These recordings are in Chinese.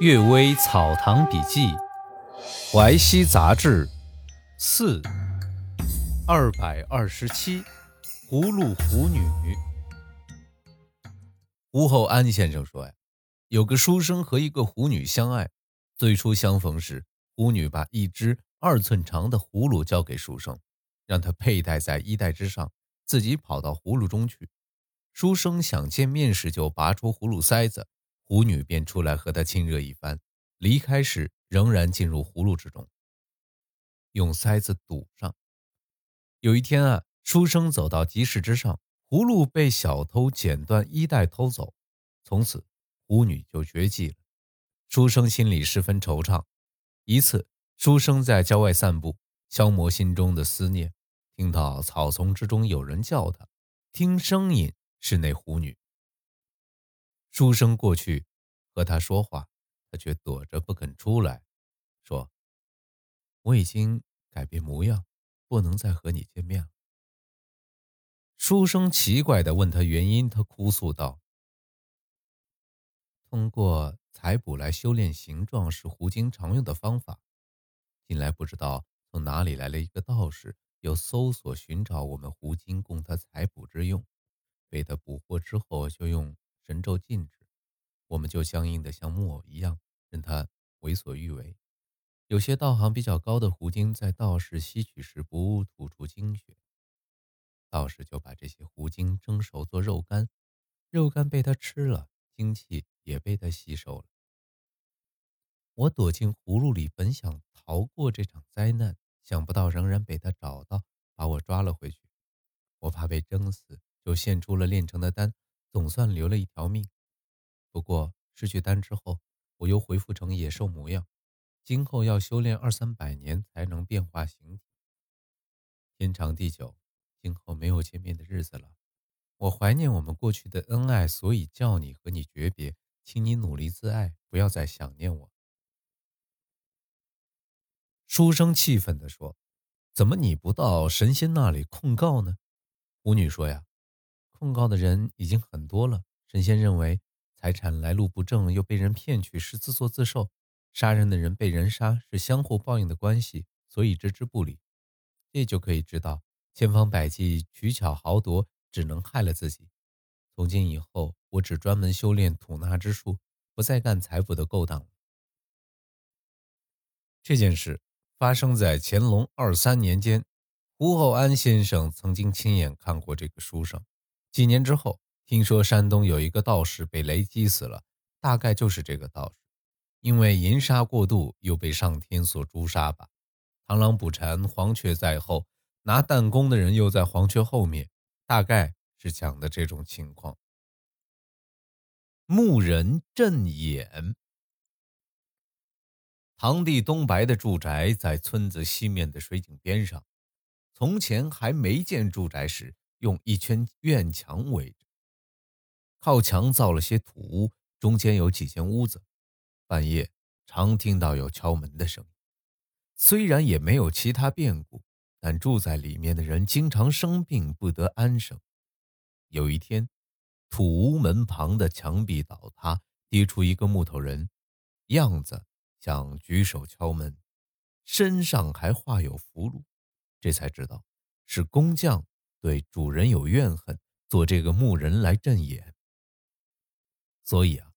《阅微草堂笔记》淮西杂志四二百二十七，葫芦狐女。吴厚安先生说呀，有个书生和一个狐女相爱，最初相逢时，狐女把一只二寸长的葫芦交给书生，让他佩戴在衣带之上，自己跑到葫芦中去。书生想见面时，就拔出葫芦塞子。狐女便出来和他亲热一番，离开时仍然进入葫芦之中，用塞子堵上。有一天啊，书生走到集市之上，葫芦被小偷剪断衣带偷走，从此狐女就绝迹了。书生心里十分惆怅。一次，书生在郊外散步，消磨心中的思念，听到草丛之中有人叫他，听声音是那狐女。书生过去和他说话，他却躲着不肯出来，说：“我已经改变模样，不能再和你见面了。”书生奇怪地问他原因，他哭诉道：“通过采补来修炼形状是狐精常用的方法。近来不知道从哪里来了一个道士，又搜索寻找我们狐精，供他采补之用。被他捕获之后，就用。”神咒禁止，我们就僵硬的像木偶一样，任他为所欲为。有些道行比较高的狐精，在道士吸取时不误吐出精血，道士就把这些狐精蒸熟做肉干，肉干被他吃了，精气也被他吸收了。我躲进葫芦里，本想逃过这场灾难，想不到仍然被他找到，把我抓了回去。我怕被蒸死，就献出了炼成的丹。总算留了一条命，不过失去丹之后，我又恢复成野兽模样。今后要修炼二三百年才能变化形体。天长地久，今后没有见面的日子了。我怀念我们过去的恩爱，所以叫你和你诀别，请你努力自爱，不要再想念我。书生气愤地说：“怎么你不到神仙那里控告呢？”巫女说：“呀。”控告的人已经很多了。神仙认为财产来路不正，又被人骗取是自作自受；杀人的人被人杀是相互报应的关系，所以置之不理。这就可以知道，千方百计取巧豪夺，只能害了自己。从今以后，我只专门修炼吐纳之术，不再干财富的勾当了。这件事发生在乾隆二三年间，胡厚安先生曾经亲眼看过这个书生。几年之后，听说山东有一个道士被雷击死了，大概就是这个道士，因为淫杀过度，又被上天所诛杀吧。螳螂捕蝉，黄雀在后，拿弹弓的人又在黄雀后面，大概是讲的这种情况。牧人镇眼。堂弟东白的住宅在村子西面的水井边上，从前还没建住宅时。用一圈院墙围着，靠墙造了些土屋，中间有几间屋子。半夜常听到有敲门的声音，虽然也没有其他变故，但住在里面的人经常生病，不得安生。有一天，土屋门旁的墙壁倒塌，跌出一个木头人，样子像举手敲门，身上还画有符箓，这才知道是工匠。对主人有怨恨，做这个木人来镇眼。所以啊，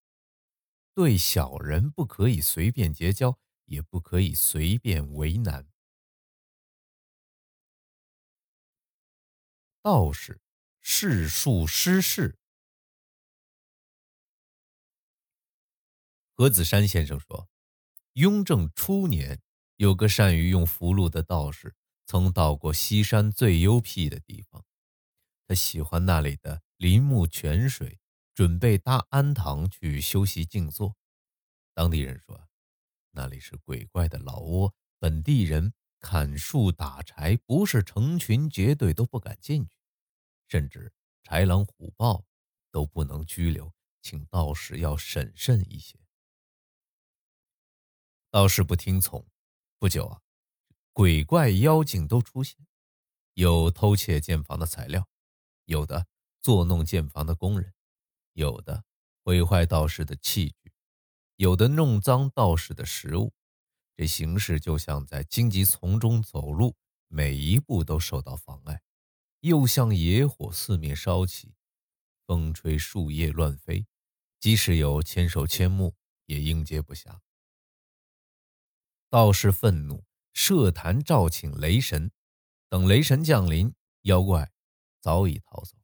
对小人不可以随便结交，也不可以随便为难。道士世术失事。何子山先生说，雍正初年，有个善于用符箓的道士。曾到过西山最幽僻的地方，他喜欢那里的林木泉水，准备搭庵堂去休息静坐。当地人说，那里是鬼怪的老窝，本地人砍树打柴，不是成群结队都不敢进去，甚至豺狼虎豹都不能拘留，请道士要审慎一些。道士不听从，不久啊。鬼怪妖精都出现，有偷窃建房的材料，有的作弄建房的工人，有的毁坏道士的器具。有的弄脏道士的食物，这形势就像在荆棘丛中走路，每一步都受到妨碍，又像野火四面烧起，风吹树叶乱飞，即使有千手千目，也应接不暇。道士愤怒，设坛召请雷神，等雷神降临，妖怪早已逃走，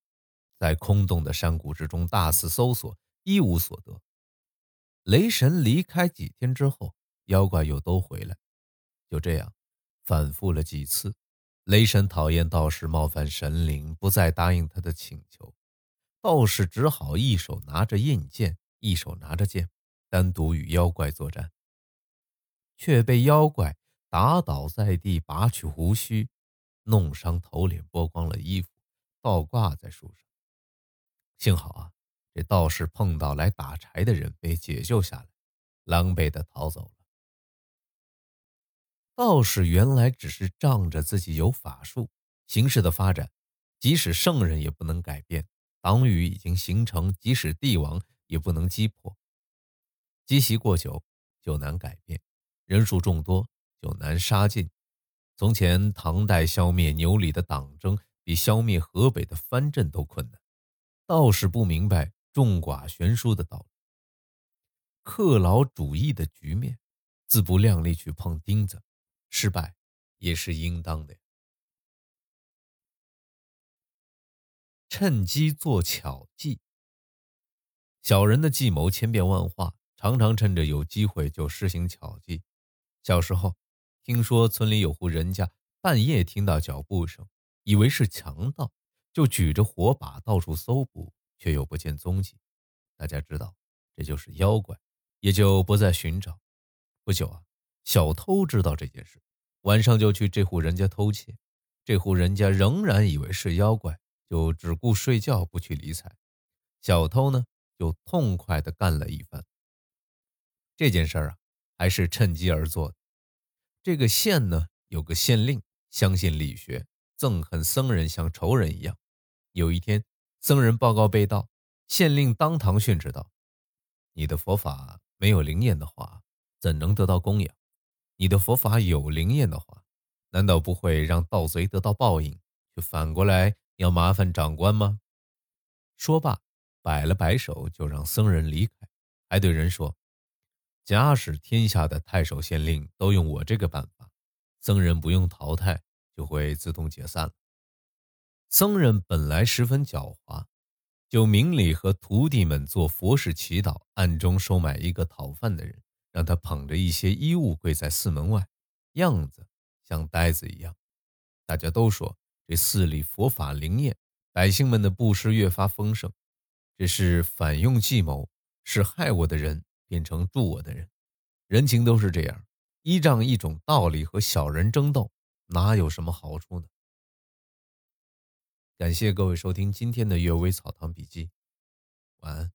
在空洞的山谷之中大肆搜索，一无所得。雷神离开几天之后，妖怪又都回来，就这样反复了几次。雷神讨厌道士冒犯神灵，不再答应他的请求。道士只好一手拿着印剑，一手拿着剑，单独与妖怪作战，却被妖怪打倒在地，拔去胡须，弄伤头脸，剥光了衣服，倒挂在树上。幸好啊。这道士碰到来打柴的人，被解救下来，狼狈的逃走了。道士原来只是仗着自己有法术，形势的发展，即使圣人也不能改变。党羽已经形成，即使帝王也不能击破。积习过久就难改变，人数众多就难杀尽。从前唐代消灭牛李的党争，比消灭河北的藩镇都困难。道士不明白。众寡悬殊的道理，克劳主义的局面，自不量力去碰钉子，失败也是应当的。趁机做巧计，小人的计谋千变万化，常常趁着有机会就施行巧计。小时候，听说村里有户人家半夜听到脚步声，以为是强盗，就举着火把到处搜捕。却又不见踪迹，大家知道这就是妖怪，也就不再寻找。不久啊，小偷知道这件事，晚上就去这户人家偷窃。这户人家仍然以为是妖怪，就只顾睡觉，不去理睬。小偷呢，就痛快地干了一番。这件事啊，还是趁机而做的。这个县呢，有个县令，相信理学，憎恨僧人像仇人一样。有一天。僧人报告被盗，县令当堂训斥道：“你的佛法没有灵验的话，怎能得到供养？你的佛法有灵验的话，难道不会让盗贼得到报应，却反过来要麻烦长官吗？”说罢，摆了摆手，就让僧人离开，还对人说：“假使天下的太守、县令都用我这个办法，僧人不用淘汰，就会自动解散了。”僧人本来十分狡猾，就明里和徒弟们做佛事祈祷，暗中收买一个讨饭的人，让他捧着一些衣物跪在寺门外，样子像呆子一样。大家都说这寺里佛法灵验，百姓们的布施越发丰盛。这是反用计谋，使害我的人变成助我的人。人情都是这样，依仗一种道理和小人争斗，哪有什么好处呢？感谢各位收听今天的《阅微草堂笔记》，晚安。